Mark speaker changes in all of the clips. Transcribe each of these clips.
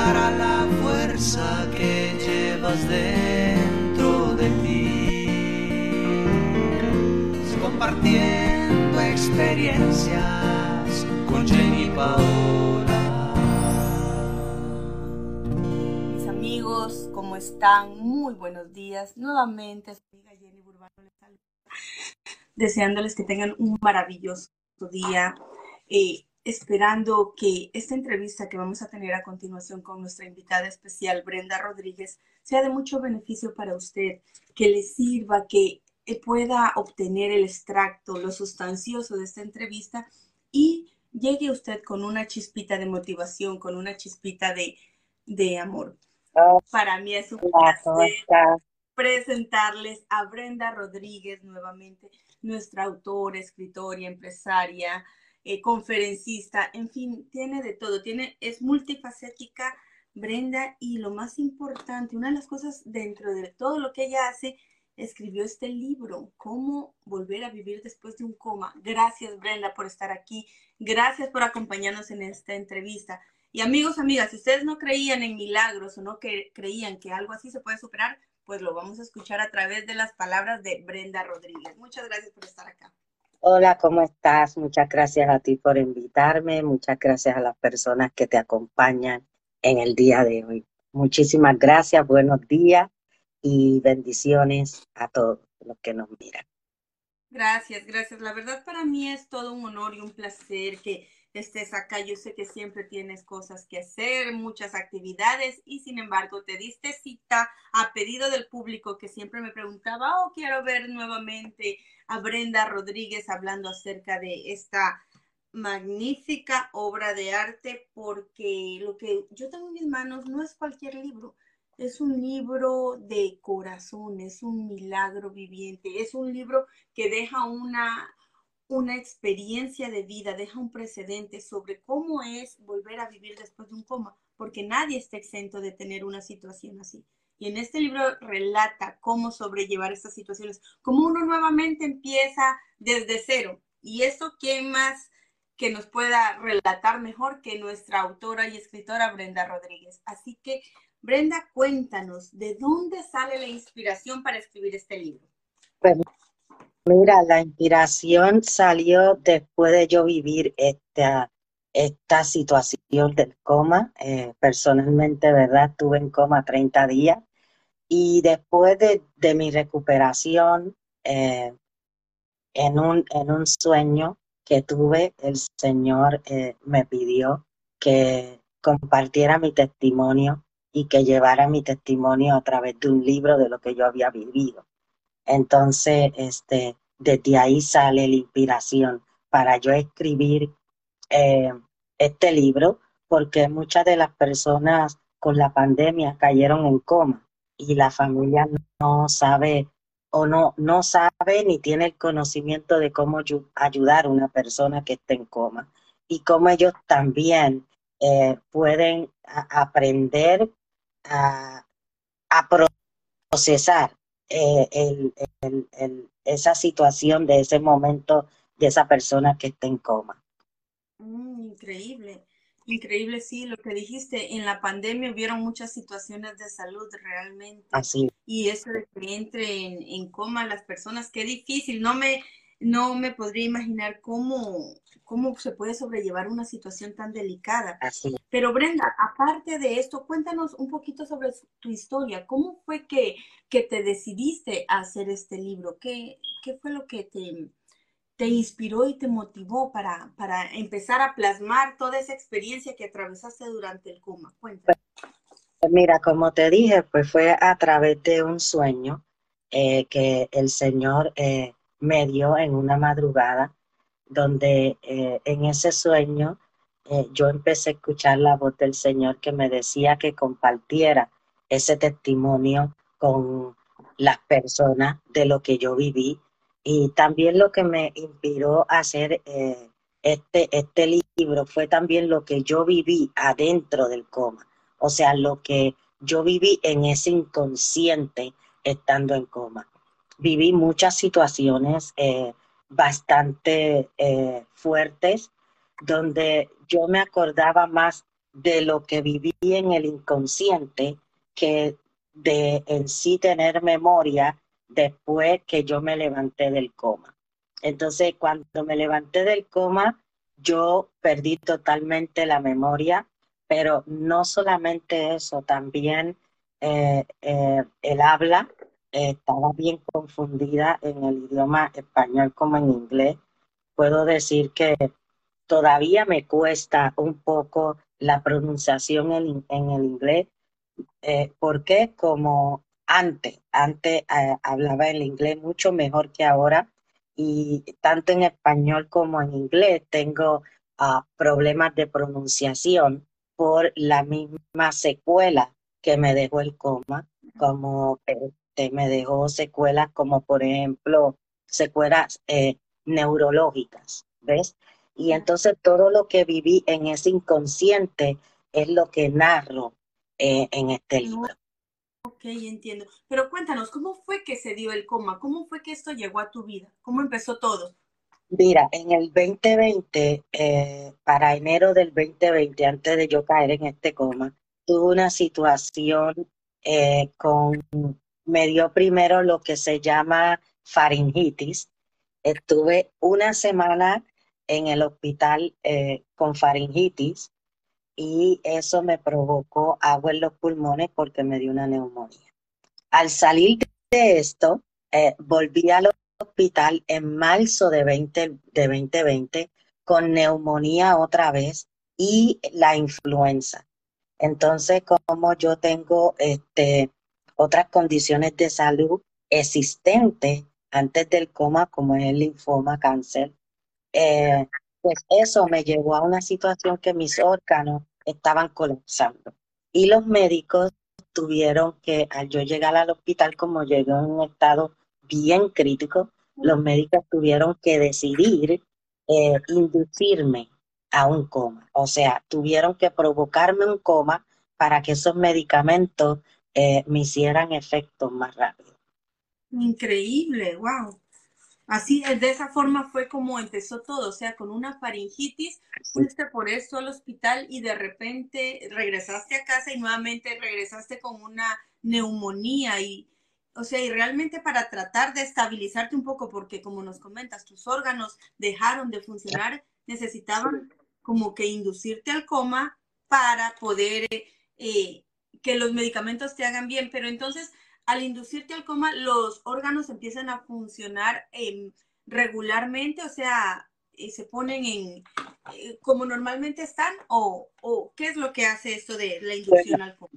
Speaker 1: dará la fuerza que llevas dentro de ti. Compartiendo experiencias con Jenny Paola.
Speaker 2: Mis amigos, ¿cómo están? Muy buenos días. Nuevamente, su amiga Jenny Burbano les saluda, deseándoles que tengan un maravilloso día. Eh, esperando que esta entrevista que vamos a tener a continuación con nuestra invitada especial, Brenda Rodríguez, sea de mucho beneficio para usted, que le sirva, que pueda obtener el extracto, lo sustancioso de esta entrevista y llegue usted con una chispita de motivación, con una chispita de, de amor.
Speaker 3: Oh,
Speaker 2: Para mí es un
Speaker 3: hola, ¿cómo
Speaker 2: placer presentarles a Brenda Rodríguez nuevamente, nuestra autora, escritora, empresaria, eh, conferencista, en fin, tiene de todo, tiene, es multifacética Brenda y lo más importante, una de las cosas dentro de todo lo que ella hace, escribió este libro, Cómo volver a vivir después de un coma. Gracias Brenda por estar aquí, gracias por acompañarnos en esta entrevista. Y amigos, amigas, si ustedes no creían en milagros o no que, creían que algo así se puede superar, pues lo vamos a escuchar a través de las palabras de Brenda Rodríguez. Muchas gracias por estar acá.
Speaker 3: Hola, ¿cómo estás? Muchas gracias a ti por invitarme, muchas gracias a las personas que te acompañan en el día de hoy. Muchísimas gracias, buenos días y bendiciones a todos los que nos miran.
Speaker 2: Gracias, gracias. La verdad para mí es todo un honor y un placer que estés acá. Yo sé que siempre tienes cosas que hacer, muchas actividades y sin embargo te diste cita a pedido del público que siempre me preguntaba, oh, quiero ver nuevamente a Brenda Rodríguez hablando acerca de esta magnífica obra de arte porque lo que yo tengo en mis manos no es cualquier libro. Es un libro de corazón, es un milagro viviente, es un libro que deja una, una experiencia de vida, deja un precedente sobre cómo es volver a vivir después de un coma, porque nadie está exento de tener una situación así. Y en este libro relata cómo sobrellevar estas situaciones, cómo uno nuevamente empieza desde cero. Y eso, ¿quién más que nos pueda relatar mejor que nuestra autora y escritora Brenda Rodríguez? Así que, Brenda, cuéntanos, ¿de dónde sale la inspiración para escribir este libro?
Speaker 3: Pues mira, la inspiración salió después de yo vivir esta, esta situación del coma. Eh, personalmente, ¿verdad? Estuve en coma 30 días y después de, de mi recuperación, eh, en, un, en un sueño que tuve, el Señor eh, me pidió que compartiera mi testimonio y que llevara mi testimonio a través de un libro de lo que yo había vivido. Entonces, este, desde ahí sale la inspiración para yo escribir eh, este libro, porque muchas de las personas con la pandemia cayeron en coma y la familia no sabe o no, no sabe ni tiene el conocimiento de cómo ayudar a una persona que está en coma y cómo ellos también eh, pueden aprender a, procesar eh, el, esa situación de ese momento de esa persona que está en coma.
Speaker 2: Mm, increíble, increíble, sí, lo que dijiste, en la pandemia hubieron muchas situaciones de salud realmente.
Speaker 3: Así.
Speaker 2: Y eso de que entre en, en coma las personas, qué difícil, no me, no me podría imaginar cómo, cómo se puede sobrellevar una situación tan delicada.
Speaker 3: Así.
Speaker 2: Pero Brenda, aparte de esto, cuéntanos un poquito sobre tu historia. ¿Cómo fue que, que te decidiste a hacer este libro? ¿Qué, qué fue lo que te, te inspiró y te motivó para, para empezar a plasmar toda esa experiencia que atravesaste durante el coma? Cuéntanos.
Speaker 3: Pues mira, como te dije, pues fue a través de un sueño eh, que el Señor... Eh, me dio en una madrugada, donde eh, en ese sueño eh, yo empecé a escuchar la voz del Señor que me decía que compartiera ese testimonio con las personas de lo que yo viví. Y también lo que me inspiró a hacer eh, este, este libro fue también lo que yo viví adentro del coma, o sea, lo que yo viví en ese inconsciente estando en coma. Viví muchas situaciones bastante eh, fuertes donde yo me acordaba más de lo que viví en el inconsciente que de en sí tener memoria después que yo me levanté del coma. Entonces, cuando me levanté del coma, yo perdí totalmente la memoria, pero no solamente eso, también eh, eh, el habla estaba bien confundida en el idioma español como en inglés. Puedo decir que todavía me cuesta un poco la pronunciación en, el inglés, porque como antes, antes hablaba el inglés mucho mejor que ahora, y tanto en español como en inglés tengo ah, problemas de pronunciación por la misma secuela que me dejó el coma, como este, me dejó secuelas como por ejemplo secuelas eh, neurológicas, ¿ves? Y entonces todo lo que viví en ese inconsciente es lo que narro eh, en este libro.
Speaker 2: Ok, entiendo. Pero cuéntanos, ¿cómo fue que se dio el coma? ¿Cómo fue que esto llegó a tu vida? ¿Cómo empezó todo?
Speaker 3: Mira, en el 2020, eh, para enero del 2020, antes de yo caer en este coma, tuve una situación eh, con, me dio primero lo que se llama faringitis. Estuve una semana en el hospital eh, con faringitis y eso me provocó agua en los pulmones porque me dio una neumonía. Al salir de esto, eh, volví al hospital en marzo de, 20, de 2020 con neumonía otra vez y la influenza. Entonces, como yo tengo este, otras condiciones de salud existentes antes del coma, como es el linfoma, cáncer, eh, pues eso me llevó a una situación que mis órganos estaban colapsando. Y los médicos tuvieron que, al yo llegar al hospital, como llegué en un estado bien crítico, los médicos tuvieron que decidir eh, inducirme a un coma. O sea, tuvieron que provocarme un coma para que esos medicamentos eh, me hicieran efecto más rápido.
Speaker 2: Increíble, wow. Así, de esa forma fue como empezó todo, o sea, con una faringitis, fuiste por eso al hospital y de repente regresaste a casa y nuevamente regresaste con una neumonía y, o sea, y realmente para tratar de estabilizarte un poco, porque como nos comentas, tus órganos dejaron de funcionar, necesitaban como que inducirte al coma para poder eh, que los medicamentos te hagan bien, pero entonces al inducirte al coma, los órganos empiezan a funcionar em, regularmente, o sea, eh, se ponen en eh, como normalmente están, o, qué es lo que hace esto de la inducción al coma?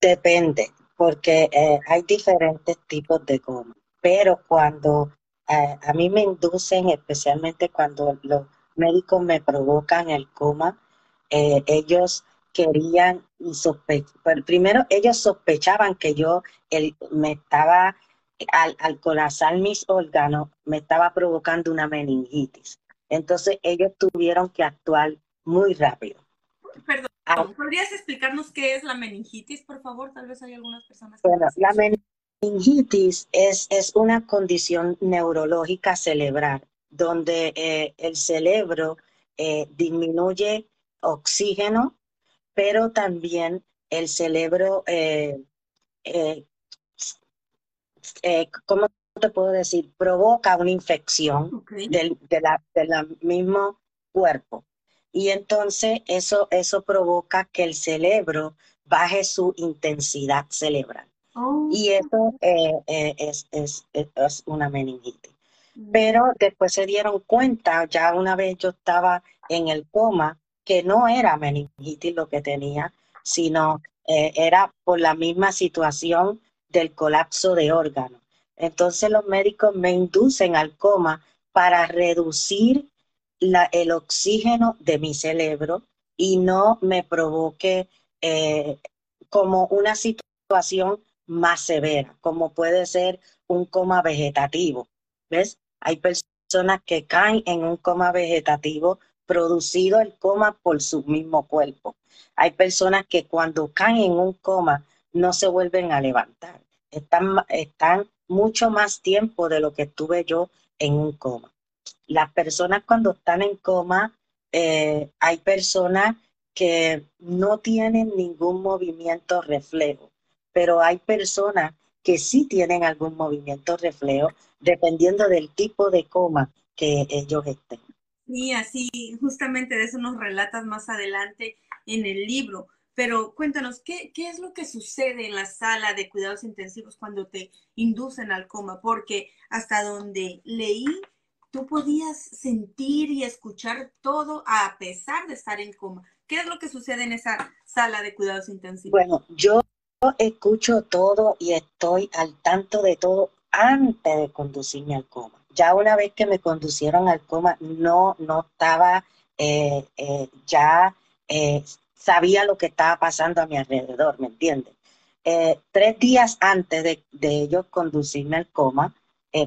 Speaker 3: depende, porque eh, hay diferentes tipos de coma, pero cuando a mí me inducen, especialmente cuando los médicos me provocan el coma, ellos querían y sospechar, primero ellos sospechaban que yo me estaba, al, al colapsar mis órganos, me estaba provocando una meningitis. Entonces ellos tuvieron que actuar muy rápido.
Speaker 2: Perdón, ah. ¿podrías explicarnos qué es la meningitis, por favor? Tal vez hay algunas personas que
Speaker 3: Bueno, la meningitis es, es una condición neurológica cerebral donde eh, el cerebro eh, disminuye oxígeno pero también el cerebro, eh, eh, eh, ¿cómo te puedo decir? Provoca una infección del, de mismo cuerpo. Y entonces eso, eso provoca que el cerebro baje su intensidad cerebral. Oh. Y eso es, es, es, una meningitis. Mm. Pero después se dieron cuenta, ya una vez yo estaba en el coma, que no era meningitis lo que tenía, sino eh, era por la misma situación del colapso de órganos. Entonces los médicos me inducen al coma para reducir el oxígeno de mi cerebro y no me provoque eh, como una situación más severa, como puede ser un coma vegetativo. ¿Ves? Hay personas que caen en un coma vegetativo producido el coma por su mismo cuerpo. Hay personas que cuando caen en un coma no se vuelven a levantar. Están, mucho más tiempo de lo que estuve yo en un coma. Las personas cuando están en coma, eh, hay personas que no tienen ningún movimiento reflejo, pero hay personas que sí tienen algún movimiento reflejo dependiendo del tipo de coma que ellos estén.
Speaker 2: Y así, justamente de eso nos relatas más adelante en el libro. Pero cuéntanos, ¿qué, ¿qué, es lo que sucede en la sala de cuidados intensivos cuando te inducen al coma? Porque hasta donde leí, tú podías sentir y escuchar todo a pesar de estar en coma. ¿Qué es lo que sucede en esa sala de cuidados intensivos?
Speaker 3: Bueno, yo escucho todo y estoy al tanto de todo antes de conducirme al coma. Ya una vez que me conducieron al coma, no, no estaba eh, eh, ya eh, sabía lo que estaba pasando a mi alrededor, ¿me entiendes? Tres días antes de, ellos conducirme al coma,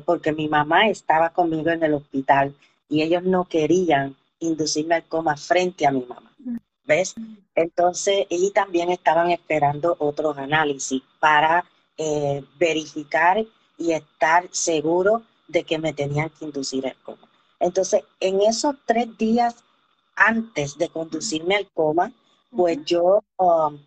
Speaker 3: porque mi mamá estaba conmigo en el hospital y ellos no querían inducirme al coma frente a mi mamá, ¿ves? Entonces, y también estaban esperando otros análisis para verificar y estar seguro de que me tenían que inducir al coma. Entonces, en esos tres días antes de conducirme al coma, pues yo um,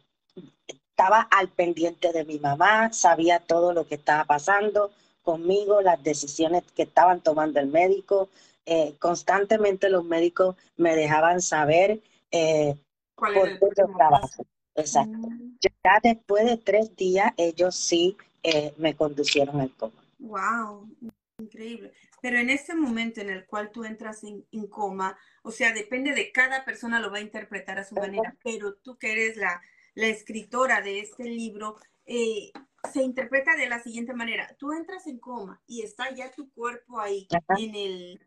Speaker 3: estaba al pendiente de mi mamá, sabía todo lo que estaba pasando conmigo, las decisiones que estaban tomando el médico. Eh, constantemente los médicos me dejaban saber eh, por qué yo trabajo. Exacto. Mm. Ya después de tres días, ellos sí eh, me conducieron al coma.
Speaker 2: Wow, increíble. Pero en ese momento en el cual tú entras en, coma, o sea, depende de cada persona, lo va a interpretar a su manera, pero tú que eres la, la escritora de este libro, eh, se interpreta de la siguiente manera. Tú entras en coma y está ya tu cuerpo ahí en el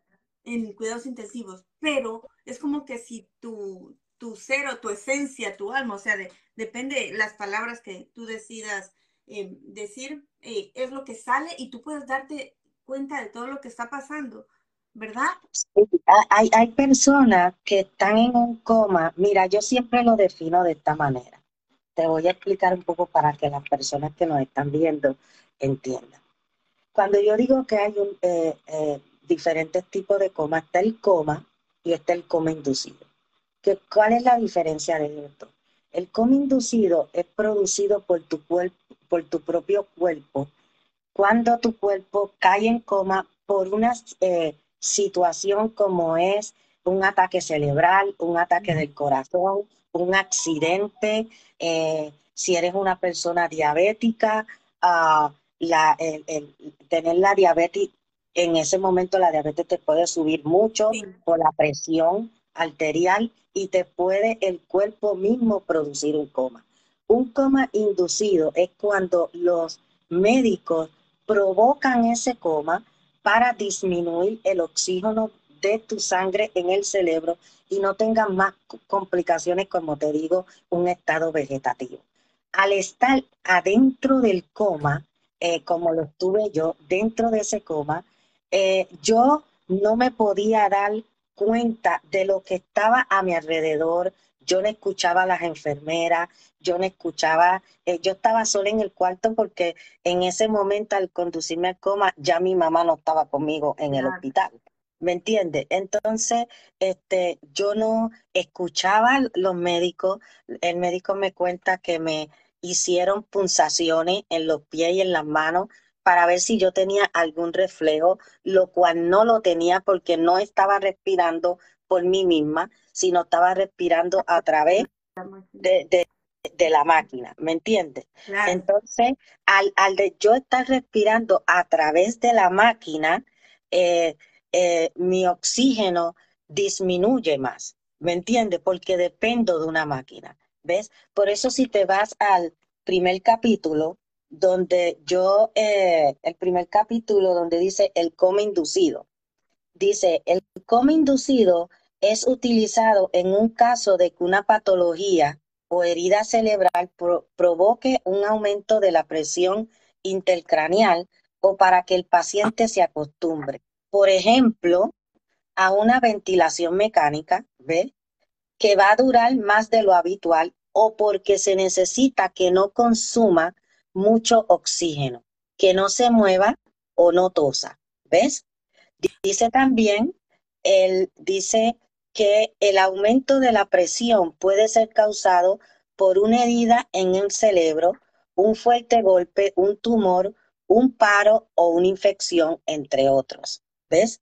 Speaker 2: en cuidados intensivos, pero es como que si tu, tu ser o tu esencia, tu alma, o sea, de, depende las palabras que tú decidas eh, decir, eh, es lo que sale y tú puedes darte cuenta de todo lo que está pasando, ¿verdad?
Speaker 3: hay, hay personas que están en un coma. Mira, yo siempre lo defino de esta manera. Te voy a explicar un poco para que las personas que nos están viendo entiendan. Cuando yo digo que hay un, eh, eh, diferentes tipos de coma, está el coma y está el coma inducido. ¿Qué, ¿Cuál es la diferencia de esto? El coma inducido es producido por tu, cuerpo, por tu propio cuerpo cuando tu cuerpo cae en coma por una eh, situación como es un ataque cerebral, un ataque del corazón, un accidente, eh, si eres una persona diabética, uh, la, el, tener la diabetes, en ese momento la diabetes te puede subir mucho por la presión arterial y te puede el cuerpo mismo producir un coma. Un coma inducido es cuando los médicos provocan ese coma para disminuir el oxígeno de tu sangre en el cerebro y no tengan más complicaciones, como te digo, un estado vegetativo. Al estar adentro del coma, eh, como lo estuve yo, dentro de ese coma, eh, yo no me podía dar cuenta de lo que estaba a mi alrededor, yo no escuchaba a las enfermeras, yo no escuchaba, eh, yo estaba sola en el cuarto porque en ese momento al conducirme al coma ya mi mamá no estaba conmigo en el hospital. ¿Me entiendes? Entonces, este, yo no escuchaba a los médicos. El médico me cuenta que me hicieron punzaciones en los pies y en las manos para ver si yo tenía algún reflejo, lo cual no lo tenía porque no estaba respirando por mí misma, sino estaba respirando a través de, la máquina, ¿me entiendes? Entonces, al, al, de yo estar respirando a través de la máquina, eh, eh, mi oxígeno disminuye más, ¿me entiendes? Porque dependo de una máquina, ¿ves? Por eso si te vas al primer capítulo, donde yo, eh, el primer capítulo donde dice el coma inducido, dice, el coma inducido es utilizado en un caso de que una patología o herida cerebral provoque un aumento de la presión intercraneal o para que el paciente se acostumbre. Por ejemplo, a una ventilación mecánica, ¿ve? Que va a durar más de lo habitual o porque se necesita que no consuma mucho oxígeno, que no se mueva o no tosa, ¿ves? Dice también, él dice que el aumento de la presión puede ser causado por una herida en el cerebro, un fuerte golpe, un tumor, un paro o una infección, entre otros. ¿Ves?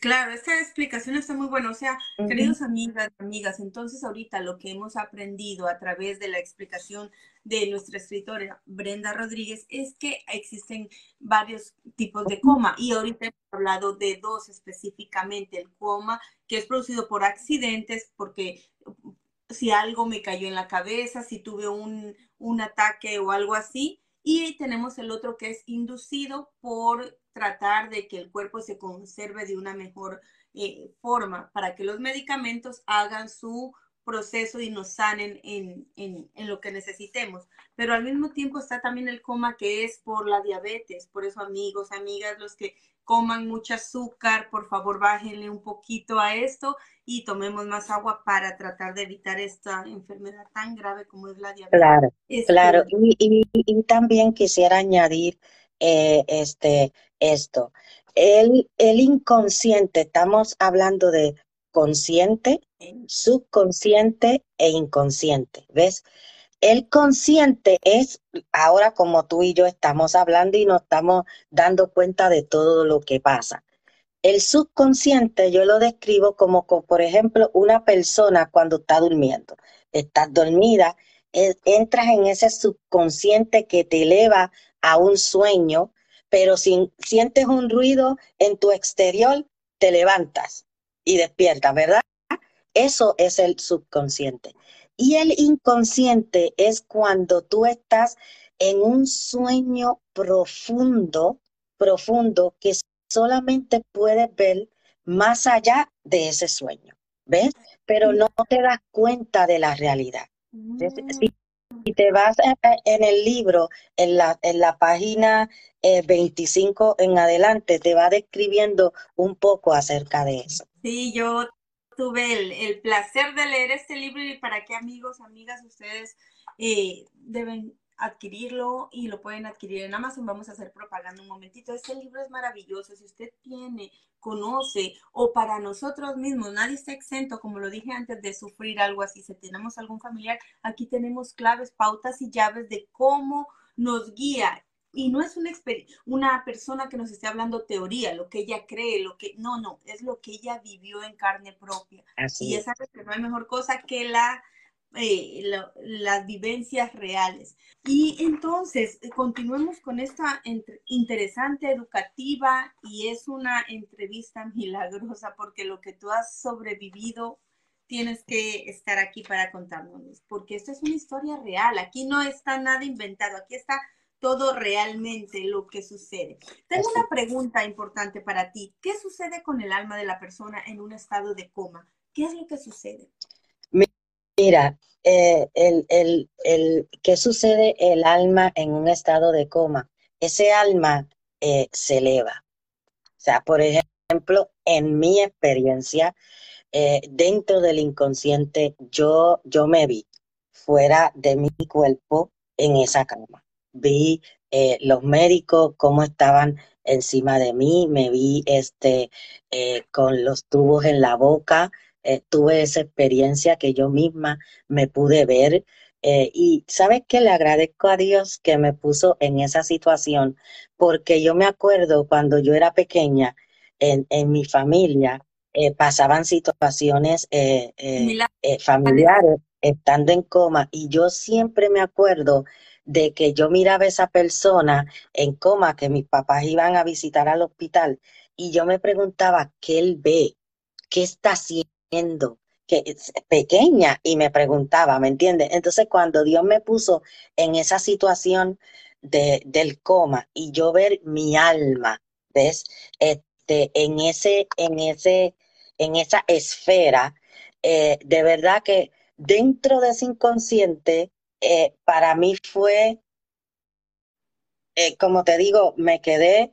Speaker 2: Claro, esta explicación está muy buena. O sea, queridos amigas, amigas, entonces ahorita lo que hemos aprendido a través de la explicación de nuestra escritora Brenda Rodríguez es que existen varios tipos de coma. Y ahorita hemos hablado de dos específicamente, el coma que es producido por accidentes, porque si algo me cayó en la cabeza, si tuve un, un ataque o algo así, y tenemos el otro que es inducido por tratar de que el cuerpo se conserve de una mejor eh, forma para que los medicamentos hagan su proceso y nos sanen en, en, en, lo que necesitemos. Pero al mismo tiempo está también el coma que es por la diabetes. Por eso, amigos, amigas, los que coman mucho azúcar, por favor, bájenle un poquito a esto y tomemos más agua para tratar de evitar esta enfermedad tan grave como es la diabetes.
Speaker 3: Claro, claro. Y, y, y, también quisiera añadir eh, este, esto. El, el inconsciente, estamos hablando de consciente, subconsciente e inconsciente, ¿ves? El consciente es, ahora como tú y yo estamos hablando y nos estamos dando cuenta de todo lo que pasa. El subconsciente yo lo describo como, como por ejemplo, una persona cuando está durmiendo. Estás dormida, entras en ese subconsciente que te eleva a un sueño, pero si sientes un ruido en tu exterior, te levantas y despiertas, ¿verdad? Eso es el subconsciente. Y el inconsciente es cuando tú estás en un sueño profundo, profundo, que solamente puedes ver más allá de ese sueño, ¿ves? Pero no te das cuenta de la realidad. Si, mm. te vas en el libro, en la, en la página 25 eh, en adelante, te va describiendo un poco acerca de eso.
Speaker 2: Sí, yo tuve el, placer de leer este libro y para qué amigos, amigas, ustedes eh, deben adquirirlo y lo pueden adquirir en Amazon. Vamos a hacer propaganda un momentito. Este libro es maravilloso. Si usted tiene, conoce o para nosotros mismos, nadie está exento, como lo dije antes, de sufrir algo así. Si tenemos algún familiar, aquí tenemos claves, pautas y llaves de cómo nos guía. Y no es una, una persona que nos esté hablando teoría, lo que ella cree, lo que... No, no, es lo que ella vivió en carne propia. y esa es que no hay mejor cosa que la eh, las vivencias reales. Y entonces, eh, continuemos con esta interesante educativa y es una entrevista milagrosa porque lo que tú has sobrevivido tienes que estar aquí para contárnoslo, porque esto es una historia real, aquí no está nada inventado, aquí está todo realmente lo que sucede. Tengo una pregunta importante para ti. ¿Qué sucede con el alma de la persona en un estado de coma? ¿Qué es lo que sucede?
Speaker 3: Mira, eh, el, el, el, ¿qué sucede el alma en un estado de coma? Ese alma eh, se eleva. O sea, por ejemplo, en mi experiencia, eh, dentro del inconsciente, yo, yo me vi fuera de mi cuerpo en esa cama. Vi los médicos cómo estaban encima de mí, me vi este, con los tubos en la boca, eh, tuve esa experiencia que yo misma me pude ver. Eh, y sabes que le agradezco a Dios que me puso en esa situación, porque yo me acuerdo cuando yo era pequeña, en, en mi familia, eh, pasaban situaciones familiares estando en coma y yo siempre me acuerdo de que yo miraba a esa persona en coma, que mis papás iban a visitar al hospital y yo me preguntaba, ¿qué él ve? ¿Qué está haciendo? que es pequeña y me preguntaba, ¿me entiendes? Entonces cuando Dios me puso en esa situación de, del coma y yo ver mi alma, ¿ves? Este, en ese, en ese, en esa esfera, eh, de verdad que dentro de ese inconsciente, eh, para mí fue, eh, como te digo, me quedé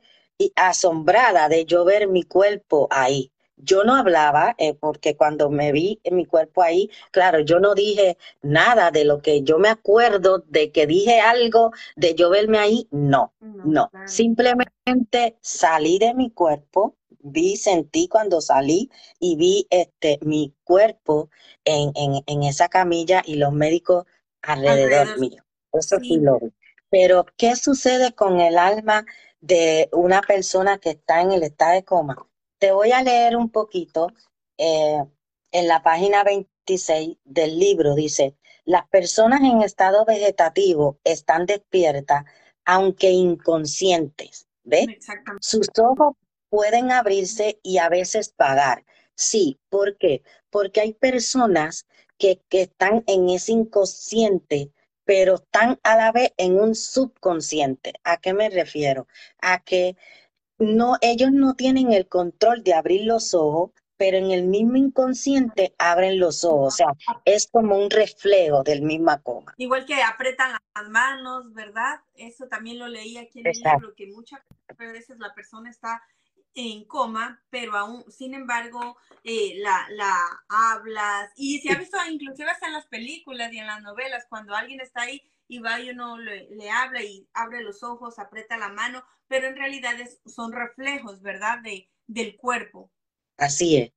Speaker 3: asombrada de yo ver mi cuerpo ahí. Yo no hablaba eh, porque cuando me vi en mi cuerpo ahí, claro, yo no dije nada de lo que yo me acuerdo de que dije algo de yo verme ahí, no, no. Simplemente salí de mi cuerpo, vi, sentí cuando salí y vi este, mi cuerpo en, en, en esa camilla y los médicos alrededor,
Speaker 2: Alrededor.
Speaker 3: mío. Eso sí
Speaker 2: Sí.
Speaker 3: lo vi. Pero, ¿qué sucede con el alma de una persona que está en el estado de coma? Te voy a leer un poquito. eh, en la página 26 del libro dice, las personas en estado vegetativo están despiertas, aunque inconscientes. ¿Ves?
Speaker 2: Exactamente.
Speaker 3: Sus ojos pueden abrirse y a veces pagar. Sí, ¿por qué? Porque hay personas que, que están en ese inconsciente, pero están a la vez en un subconsciente. ¿A qué me refiero? A que no, ellos no tienen el control de abrir los ojos, pero en el mismo inconsciente abren los ojos. O sea, es como un reflejo del mismo coma.
Speaker 2: Igual que apretan las manos, ¿verdad? Eso también lo leí aquí en el
Speaker 3: Exacto.
Speaker 2: libro, que muchas veces la persona está en coma, pero aún, sin embargo, eh, la, la hablas. Y se ha visto inclusive hasta en las películas y en las novelas, cuando alguien está ahí y va y uno le, le habla y abre los ojos, aprieta la mano, pero en realidad es- son reflejos, ¿verdad? De, del cuerpo.
Speaker 3: Así es,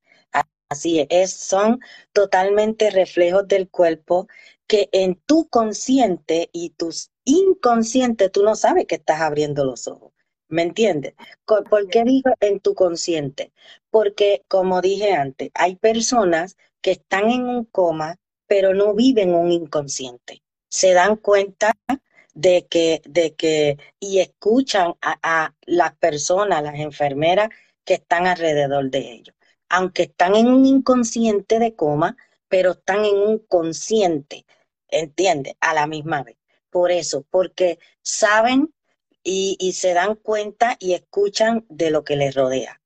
Speaker 3: así es, es- son totalmente reflejos del cuerpo que en tu consciente y tus inconsciente tú no sabes que estás abriendo los ojos. ¿Me entiendes? ¿Por qué digo en tu consciente? Porque, como dije antes, hay personas que están en un coma, pero no viven un inconsciente. Se dan cuenta de que, de que, y escuchan a, a las personas, las enfermeras que están alrededor de ellos. Aunque están en un inconsciente de coma, pero están en un consciente, ¿entiendes? A la misma vez. Por eso, porque saben y, y se dan cuenta y escuchan de lo que les rodea.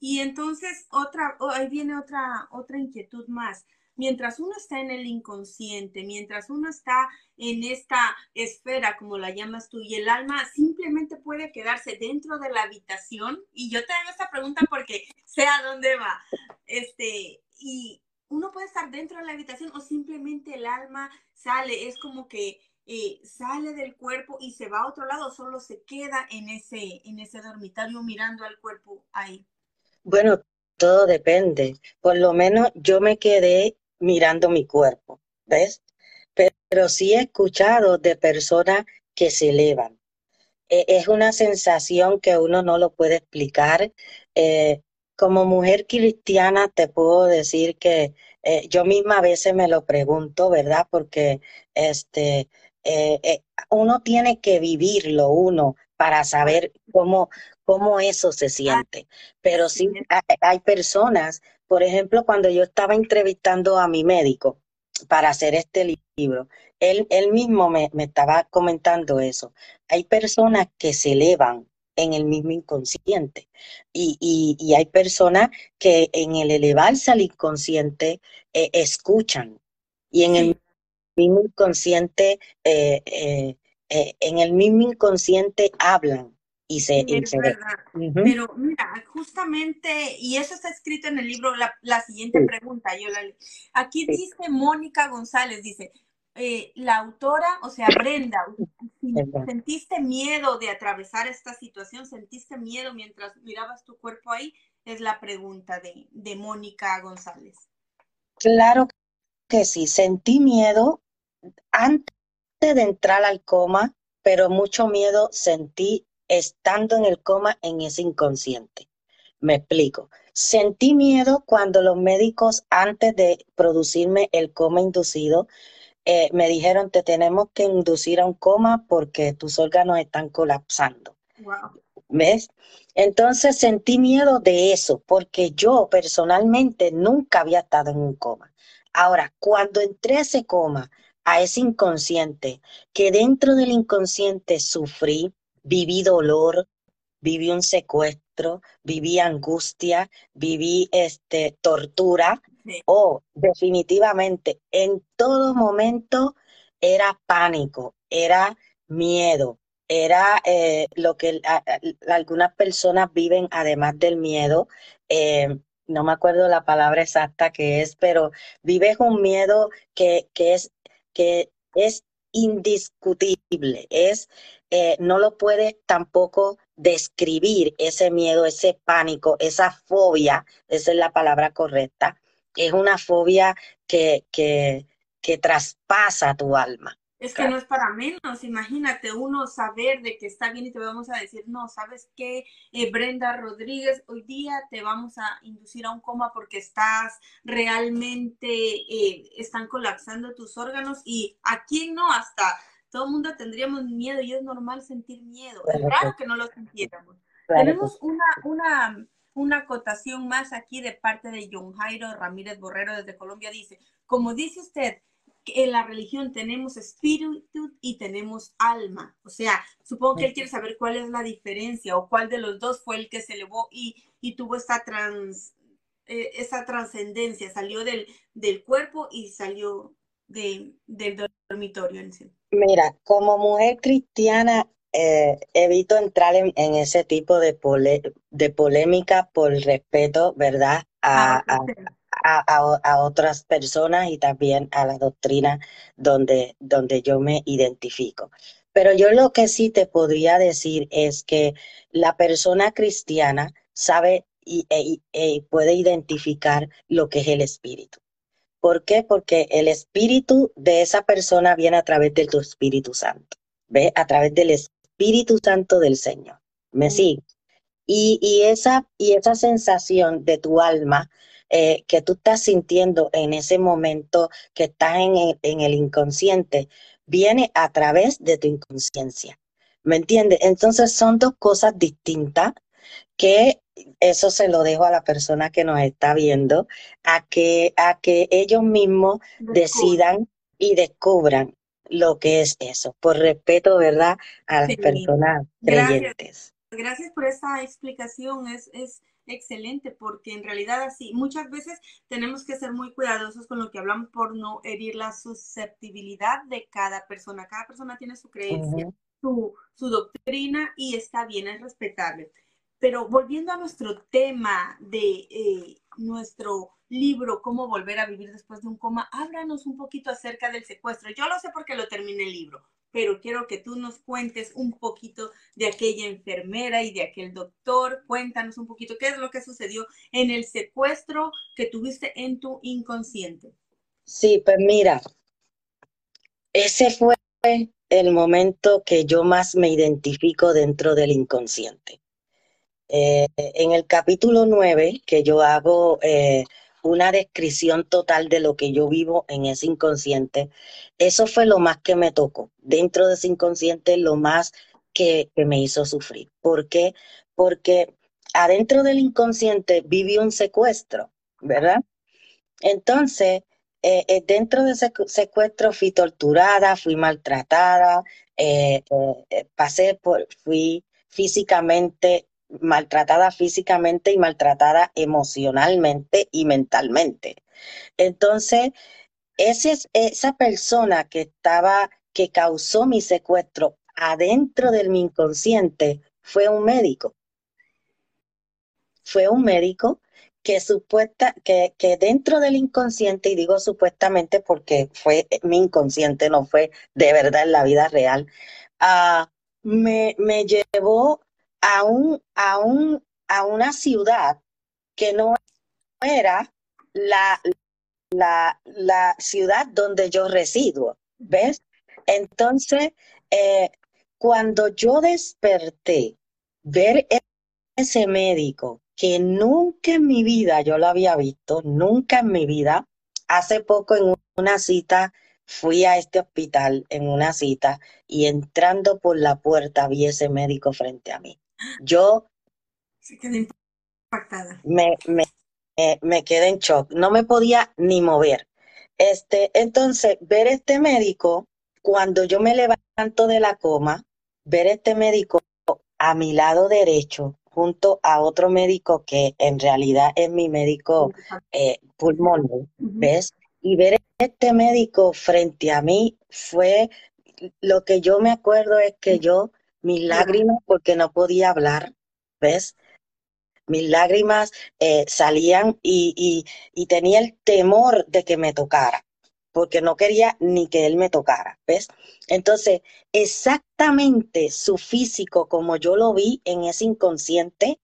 Speaker 2: Y entonces otra, oh, ahí viene otra, otra inquietud más. Mientras uno está en el inconsciente, mientras uno está en esta esfera, como la llamas tú, y el alma simplemente puede quedarse dentro de la habitación, y yo te hago esta pregunta porque sé a dónde va, este, y uno puede estar dentro de la habitación o simplemente el alma sale, es como que eh, sale del cuerpo y se va a otro lado, solo se queda en ese, en ese dormitorio mirando al cuerpo ahí.
Speaker 3: Bueno, todo depende. Por lo menos yo me quedé mirando mi cuerpo, ¿ves? Pero, sí he escuchado de personas que se elevan. Eh, es una sensación que uno no lo puede explicar. Eh, como mujer cristiana te puedo decir que eh, yo misma a veces me lo pregunto, ¿verdad? Porque este, eh, eh, uno tiene que vivirlo uno para saber cómo, cómo eso se siente. Pero sí hay, hay personas, por ejemplo, cuando yo estaba entrevistando a mi médico para hacer este li- libro, él, él mismo me, me estaba comentando eso. Hay personas que se elevan en el mismo inconsciente y, y, y hay personas que en el elevarse al inconsciente eh, escuchan y en el
Speaker 2: Sí,
Speaker 3: mismo inconsciente, eh, eh, eh, en el mismo inconsciente hablan y se, y se
Speaker 2: Pero mira, justamente, y eso está escrito en el libro, la, la siguiente
Speaker 3: sí,
Speaker 2: pregunta, yo la leí. Aquí
Speaker 3: sí,
Speaker 2: dice Mónica González, dice, eh, la autora, o sea, Brenda. ¿sentiste miedo de atravesar esta situación? ¿Sentiste miedo mientras mirabas tu cuerpo ahí? Es la pregunta de, de Mónica González.
Speaker 3: Claro que sí, sentí miedo antes de entrar al coma, pero mucho miedo sentí estando en el coma en ese inconsciente. Me explico. Sentí miedo cuando los médicos, antes de producirme el coma inducido, eh, me dijeron, te tenemos que inducir a un coma porque tus órganos están colapsando.
Speaker 2: Wow.
Speaker 3: ¿Ves? Entonces sentí miedo de eso, porque yo personalmente nunca había estado en un coma. Ahora, cuando entré a ese coma, a ese inconsciente, que dentro del inconsciente sufrí, viví dolor, viví un secuestro, viví angustia, viví este, tortura,
Speaker 2: Sí.
Speaker 3: o definitivamente en todo momento era pánico, era miedo, era eh, lo que a- a- algunas personas viven además del miedo. eh, no me acuerdo la palabra exacta que es, pero vives un miedo que, que es, que es indiscutible, es, eh, no lo puedes tampoco describir ese miedo, ese pánico, esa fobia, esa es la palabra correcta, es una fobia que, que, que traspasa tu alma.
Speaker 2: Es que no es para menos, imagínate uno saber de que está bien y te vamos a decir, no, ¿sabes qué? Eh, Brenda Rodríguez, hoy día te vamos a inducir a un coma porque estás realmente, eh, están colapsando tus órganos y aquí no, hasta todo el mundo tendríamos miedo y es normal sentir miedo, es raro que no lo sintiéramos. Tenemos una, una, una acotación más aquí de parte de John Jairo Ramírez Borrero desde Colombia, dice, como dice usted, en la religión tenemos espíritu y tenemos alma. O sea, supongo que él quiere saber cuál es la diferencia o cuál de los dos fue el que se elevó y, y tuvo esta trans, eh, esa trascendencia, salió del, del cuerpo y salió de, del dormitorio en sí.
Speaker 3: Mira, como mujer cristiana, eh, evito entrar en, en, ese tipo de, pole, de polémica por respeto, ¿verdad? A, ah, a, otras personas y también a la doctrina donde, donde yo me identifico. Pero yo lo que sí te podría decir es que la persona cristiana sabe y, e, e, puede identificar lo que es el espíritu. ¿Por qué? Porque el espíritu de esa persona viene a través de tu Espíritu Santo, ¿ve? A través del Espíritu Santo del Señor. ¿Me mm. sigue? Y, y, esa, y esa sensación de tu alma eh, que tú estás sintiendo en ese momento que estás en el, en el inconsciente viene a través de tu inconsciencia. ¿Me entiendes? Entonces son dos cosas distintas que eso se lo dejo a la persona que nos está viendo, a que, a que ellos mismos decidan y descubran lo que es eso, por respeto, ¿verdad?, a las personas creyentes.
Speaker 2: Gracias por esa explicación, es, es excelente, porque en realidad así, muchas veces tenemos que ser muy cuidadosos con lo que hablamos por no herir la susceptibilidad de cada persona. Cada persona tiene su creencia, su, su doctrina y está bien, es respetable. Pero volviendo a nuestro tema de eh, nuestro libro, Cómo volver a vivir después de un coma, háblanos un poquito acerca del secuestro. Yo lo sé porque lo terminé el libro, pero quiero que tú nos cuentes un poquito de aquella enfermera y de aquel doctor. Cuéntanos un poquito qué es lo que sucedió en el secuestro que tuviste en tu inconsciente.
Speaker 3: Sí, pues mira, ese fue el momento que yo más me identifico dentro del inconsciente. Eh, en el capítulo 9, que yo hago eh, una descripción total de lo que yo vivo en ese inconsciente. Eso fue lo más que me tocó. Dentro de ese inconsciente, lo más que, me hizo sufrir. ¿Por qué? Porque adentro del inconsciente viví un secuestro, ¿verdad? Entonces, eh, eh, dentro de ese secuestro fui torturada, fui maltratada, eh, pasé por, fui físicamente maltratada físicamente y maltratada emocionalmente y mentalmente. Entonces, esa persona que estaba, que causó mi secuestro adentro de mi inconsciente fue un médico. Fue un médico que supuesta, que, que dentro del inconsciente, y digo supuestamente porque fue mi inconsciente, no fue de verdad en la vida real, uh, me, me llevó a, un, a, un, a una ciudad que no era la, la, la ciudad donde yo resido, ¿ves? Entonces, eh, cuando yo desperté, ver ese médico que nunca en mi vida yo lo había visto, nunca en mi vida, hace poco en una cita fui a este hospital en una cita y entrando por la puerta vi ese médico frente a mí. Yo Me, me, quedé en shock, no me podía ni mover. Este, entonces, ver este médico, cuando yo me levanto de la coma, ver este médico a mi lado derecho, junto a otro médico que en realidad es mi médico eh, pulmonar, ¿ves? Y ver este médico frente a mí fue, lo que yo me acuerdo es que yo mis lágrimas porque no podía hablar, ¿ves? Mis lágrimas eh, salían y, y, y, tenía el temor de que me tocara, porque no quería ni que él me tocara, ¿ves? Entonces, exactamente su físico, como yo lo vi en ese inconsciente,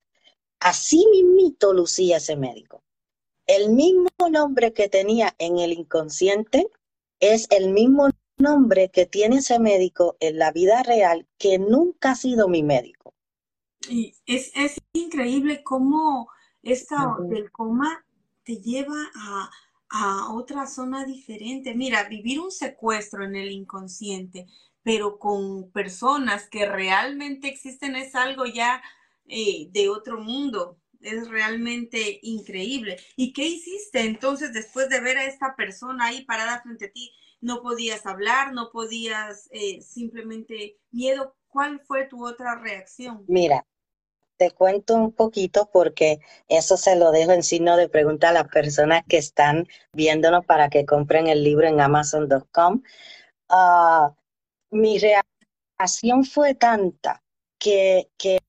Speaker 3: así mismito lucía ese médico. El mismo nombre que tenía en el inconsciente es el mismo nombre que tiene ese médico en la vida real que nunca ha sido mi médico.
Speaker 2: Y es, es increíble cómo esta del coma te lleva a, a otra zona diferente. Mira, vivir un secuestro en el inconsciente, pero con personas que realmente existen es algo ya eh, de otro mundo. Es realmente increíble. ¿Y qué hiciste entonces después de ver a esta persona ahí parada frente a ti? No podías hablar, no podías eh, simplemente miedo. ¿Cuál fue tu otra reacción?
Speaker 3: Mira, te cuento un poquito porque eso se lo dejo en signo de pregunta a las personas que están viéndonos para que compren el libro en amazon.com. Ah, mi reacción fue tanta que, que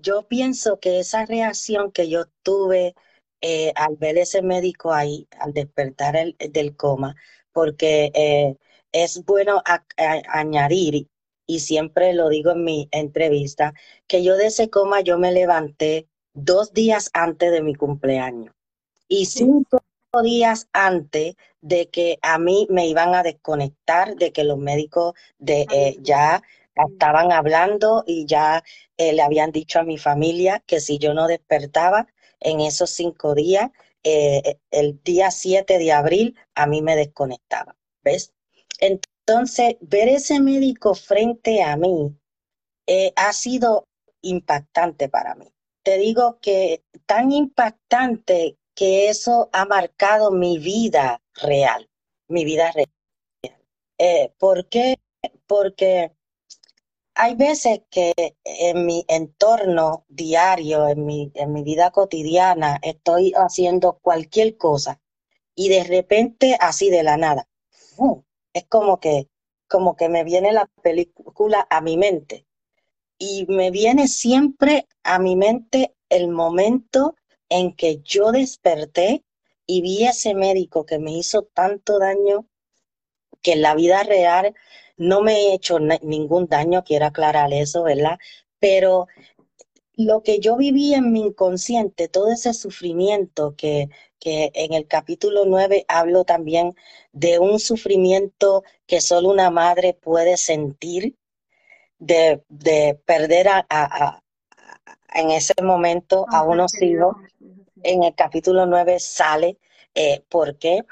Speaker 3: yo pienso que esa reacción que yo tuve eh, al ver ese médico ahí, al despertar el, del coma, porque eh, es bueno añadir y siempre lo digo en mi entrevista, que yo de ese coma yo me levanté dos días antes de mi cumpleaños y cinco días antes de que a mí me iban a desconectar, de que los médicos de, eh, ya estaban hablando y ya eh, le habían dicho a mi familia que si yo no despertaba en esos cinco días, eh, el día 7 de abril a mí me desconectaba, ¿ves? Entonces, ver ese médico frente a mí eh, ha sido impactante para mí. Te digo que tan impactante que eso ha marcado mi vida real, mi vida real. Eh, ¿Por qué? Porque hay veces que en mi entorno diario, en mi, en mi vida cotidiana, estoy haciendo cualquier cosa y de repente, así de la nada, es como que, como que me viene la película a mi mente. Y me viene siempre a mi mente el momento en que yo desperté y vi a ese médico que me hizo tanto daño que en la vida real no me he hecho ningún daño, quiero aclarar eso, ¿verdad? Pero lo que yo viví en mi inconsciente, todo ese sufrimiento que, que en el capítulo 9 hablo también de un sufrimiento que solo una madre puede sentir, de, perder a, en ese momento a unos hijos. En el capítulo 9 sale eh, por qué.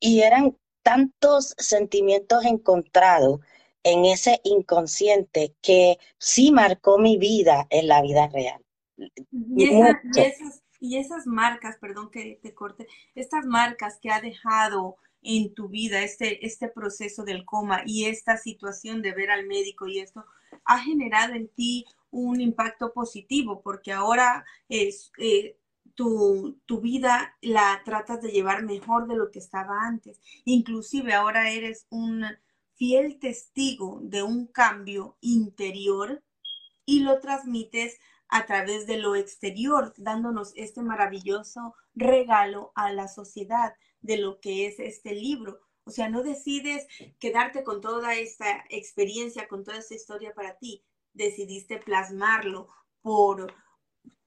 Speaker 3: Y eran tantos sentimientos encontrados en ese inconsciente que sí marcó mi vida en la vida real.
Speaker 2: Y, esas, y esas, marcas, perdón que te corte, estas marcas que ha dejado en tu vida este, este proceso del coma y esta situación de ver al médico y esto ha generado en ti un impacto positivo porque ahora es, eh, tu, tu, vida la tratas de llevar mejor de lo que estaba antes. Inclusive ahora eres un fiel testigo de un cambio interior y lo transmites a través de lo exterior, dándonos este maravilloso regalo a la sociedad de lo que es este libro. O sea, no decides quedarte con toda esta experiencia, con toda esta historia para ti. Decidiste plasmarlo por,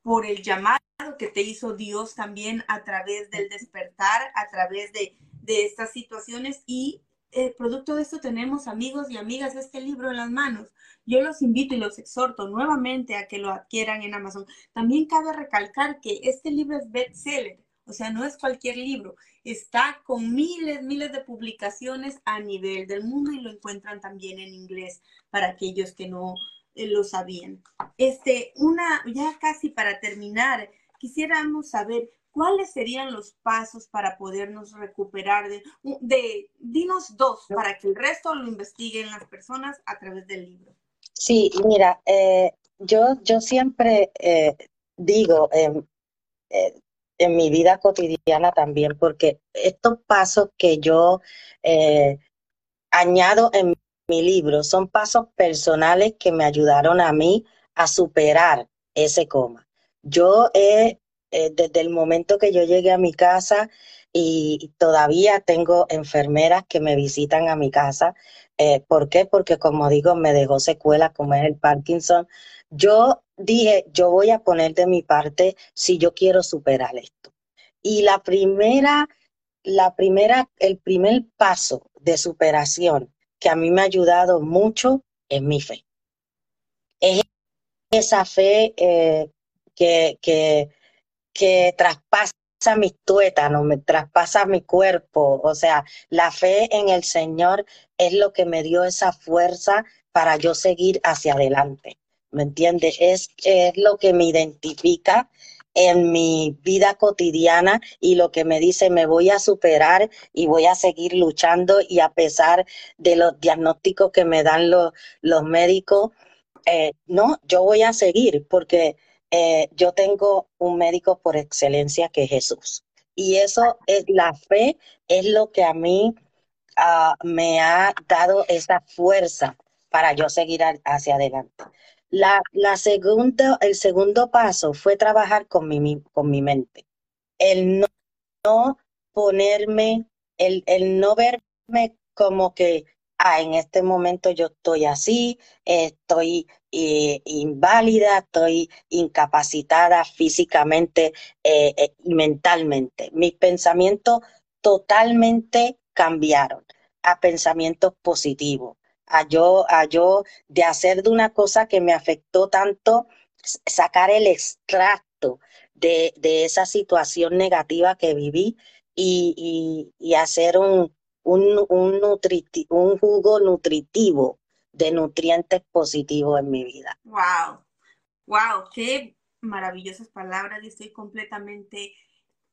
Speaker 2: por el llamado que te hizo Dios también a través del despertar, a través de, de estas situaciones y eh, producto de esto tenemos amigos y amigas este libro en las manos. Yo los invito y los exhorto nuevamente a que lo adquieran en Amazon. También cabe recalcar que este libro es bestseller, o sea, no es cualquier libro. Está con miles, miles de publicaciones a nivel del mundo y lo encuentran también en inglés para aquellos que no eh, lo sabían. Este, una, ya casi para terminar, quisiéramos saber ¿cuáles serían los pasos para podernos recuperar de, de, dinos dos, para que el resto lo investiguen las personas a través del libro?
Speaker 3: Sí, mira, eh, yo, yo siempre eh, digo eh, en mi vida cotidiana también, porque estos pasos que yo añado en mi libro son pasos personales que me ayudaron a mí a superar ese coma. Yo he eh, desde el momento que yo llegué a mi casa y todavía tengo enfermeras que me visitan a mi casa. Eh, ¿Por qué? Porque como digo, me dejó secuela como es el Parkinson. Yo dije, yo voy a poner de mi parte si yo quiero superar esto. Y la primera, la primera, el primer paso de superación que a mí me ha ayudado mucho es mi fe. Es esa fe eh, que, que, que traspasa mis tuétanos, me traspasa mi cuerpo. O sea, la fe en el Señor es lo que me dio esa fuerza para yo seguir hacia adelante. ¿Me entiendes? Es, es lo que me identifica en mi vida cotidiana y lo que me dice me voy a superar y voy a seguir luchando y a pesar de los diagnósticos que me dan los, los médicos, eh, no, yo voy a seguir porque eh, yo tengo un médico por excelencia que es Jesús. Y eso es la fe, es lo que a mí ah, me ha dado esa fuerza para yo seguir hacia adelante. La, la el segundo paso fue trabajar con mi, con mi mente. El no, no ponerme, el, el no verme como que ah, en este momento yo estoy así, estoy eh, inválida, estoy incapacitada físicamente eh, eh, y mentalmente. Mis pensamientos totalmente cambiaron a pensamientos positivos, a yo, a yo de hacer de una cosa que me afectó tanto, sacar el extracto de, esa situación negativa que viví y hacer un, un, un, un jugo nutritivo de nutrientes positivos en mi vida.
Speaker 2: Wow, wow, qué maravillosas palabras y estoy completamente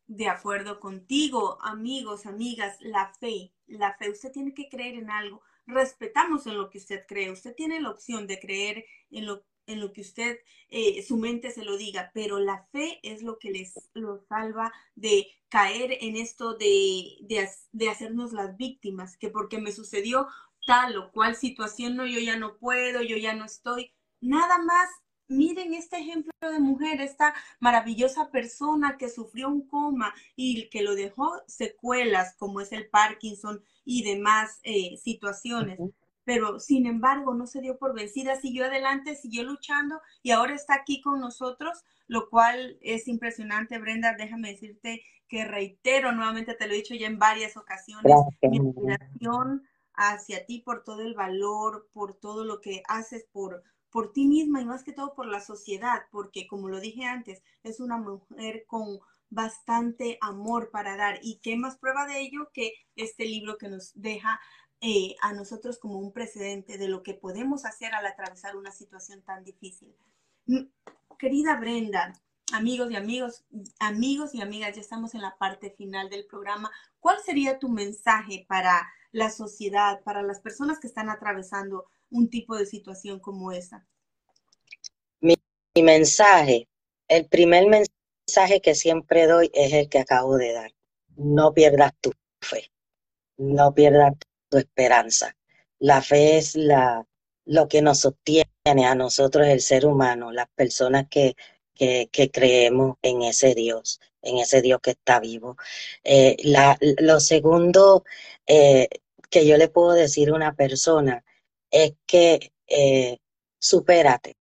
Speaker 2: de acuerdo contigo, amigos, amigas, la fe, la fe, usted tiene que creer en algo, respetamos en lo que usted cree, usted tiene la opción de creer en lo en lo que usted, eh, su mente se lo diga, pero la fe es lo que les lo salva de caer en esto de, de, de, hacernos las víctimas, que porque me sucedió tal o cual situación, no, yo ya no puedo, yo ya no estoy, nada más. Miren este ejemplo de mujer, esta maravillosa persona que sufrió un coma y que lo dejó secuelas como es el Parkinson y demás eh, situaciones pero sin embargo no se dio por vencida, siguió adelante, siguió luchando y ahora está aquí con nosotros, lo cual es impresionante, Brenda, déjame decirte que reitero, nuevamente te lo he dicho ya en varias ocasiones, mi admiración hacia ti por todo el valor, por todo lo que haces por, por ti misma y más que todo por la sociedad, porque como lo dije antes, es una mujer con bastante amor para dar. ¿Y qué más prueba de ello que este libro que nos deja eh, a nosotros como un precedente de lo que podemos hacer al atravesar una situación tan difícil. Mm, querida Brenda, amigos y amigos, amigos y amigas, ya estamos en la parte final del programa. ¿Cuál sería tu mensaje para la sociedad, para las personas que están atravesando un tipo de situación como esa?
Speaker 3: Mi, mi mensaje, el primer mensaje que siempre doy es el que acabo de dar. No pierdas tu fe, no pierdas esperanza. La fe es la, lo que nos sostiene a nosotros, el ser humano, las personas que, que, creemos en ese Dios, en ese Dios que está vivo. Eh, la, lo segundo eh, que yo le puedo decir a una persona es que eh, supérate,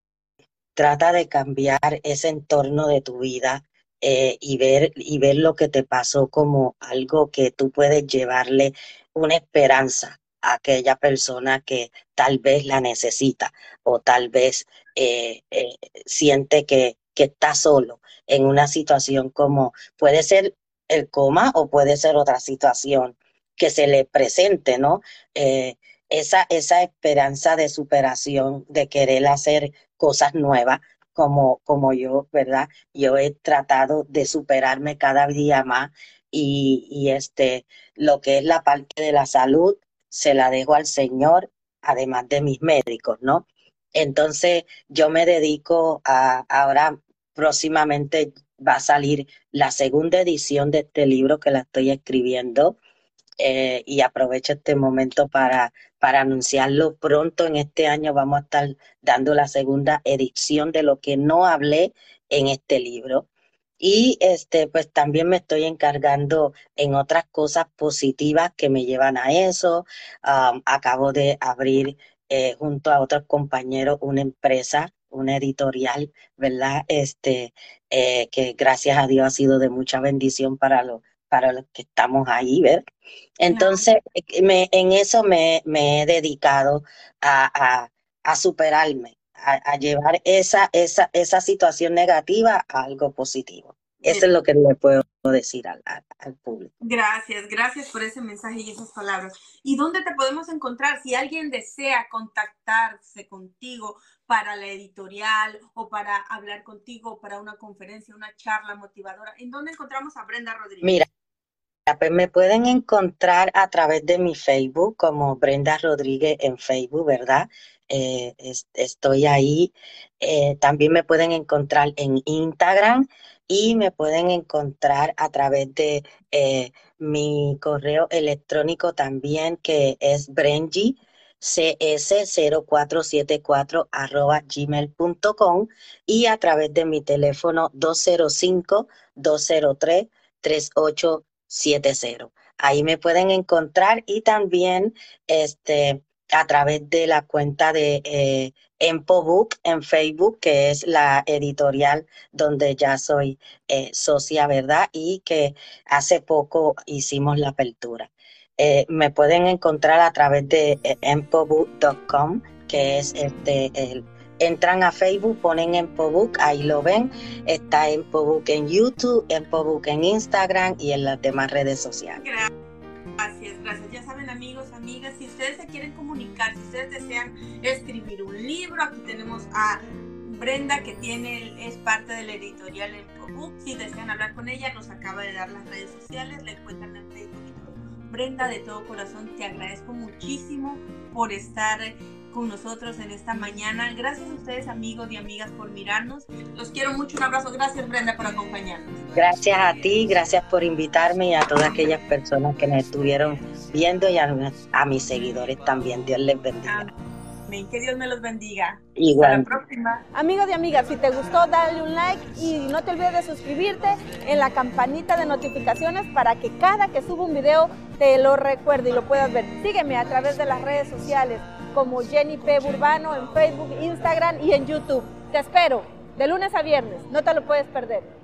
Speaker 3: trata de cambiar ese entorno de tu vida, y, ver, y ver lo que te pasó como algo que tú puedes llevarle una esperanza a aquella persona que tal vez la necesita o tal vez eh, eh, siente que, que está solo en una situación como puede ser el coma o puede ser otra situación que se le presente, ¿no? Eh, esa, esa esperanza de superación, de querer hacer cosas nuevas, como, como yo, ¿verdad? Yo he tratado de superarme cada día más y, este, lo que es la parte de la salud, se la dejo al Señor, además de mis médicos, ¿no? Entonces yo me dedico a, ahora próximamente va a salir la segunda edición de este libro que la estoy escribiendo eh, y aprovecho este momento para, para anunciarlo pronto en este año vamos a estar dando la segunda edición de lo que no hablé en este libro Y este, pues también me estoy encargando en otras cosas positivas que me llevan a eso. acabo de abrir eh, junto a otros compañeros una empresa, una editorial, ¿verdad? Este, eh, que gracias a Dios ha sido de mucha bendición para los para los que estamos ahí, ¿ver? Entonces, eh, me, en eso me, me he dedicado a, a, superarme, a, llevar esa, esa, esa situación negativa a algo positivo. Eso es lo que le puedo decir al, al, público.
Speaker 2: Gracias, gracias por ese mensaje y esas palabras. ¿Y dónde te podemos encontrar? Si alguien desea contactarse contigo para la editorial o para hablar contigo, para una conferencia, una charla motivadora, ¿en dónde encontramos a Brenda Rodríguez?
Speaker 3: Mira, pues me pueden encontrar a través de mi Facebook como Brenda Rodríguez en Facebook, ¿verdad? Eh, estoy ahí. Eh, también me pueden encontrar en Instagram y me pueden encontrar a través de eh, mi correo electrónico también que es Brenji cs0474 arroba gmail.com y a través de mi teléfono 205 203 38 70. Ahí me pueden encontrar y también este, a través de la cuenta de eh, Empobook en Facebook, que es la editorial donde ya soy eh, socia, ¿verdad? Y que hace poco hicimos la apertura. Eh, me pueden encontrar a través de eh, empobook.com, que es este el entran a Facebook, ponen Empobook, ahí lo ven. Está Empobook en YouTube, Empobook en Instagram y en las demás redes sociales.
Speaker 2: Gracias, gracias. Ya saben, amigos, amigas, si ustedes se quieren comunicar, si ustedes desean escribir un libro, aquí tenemos a Brenda, que tiene, es parte de la editorial Empobook. Si desean hablar con ella, nos acaba de dar las redes sociales, le encuentran en Facebook. Brenda, de todo corazón, te agradezco muchísimo por estar con nosotros en esta mañana. Gracias a ustedes amigos y amigas por mirarnos. Los quiero mucho. Un abrazo. Gracias Brenda por acompañarnos.
Speaker 3: Gracias a ti, gracias por invitarme y a todas aquellas personas que me estuvieron viendo y a, mis seguidores también. Dios les bendiga.
Speaker 2: Amén. Que Dios me los bendiga.
Speaker 3: Igual.
Speaker 2: Hasta la próxima.
Speaker 4: Amigos y amigas, si te gustó, dale un like y no te olvides de suscribirte en la campanita de notificaciones para que cada que suba un video te lo recuerde y lo puedas ver. Sígueme a través de las redes sociales como Jenny P. Burbano en Facebook, Instagram y en YouTube. Te espero de lunes a viernes, no te lo puedes perder.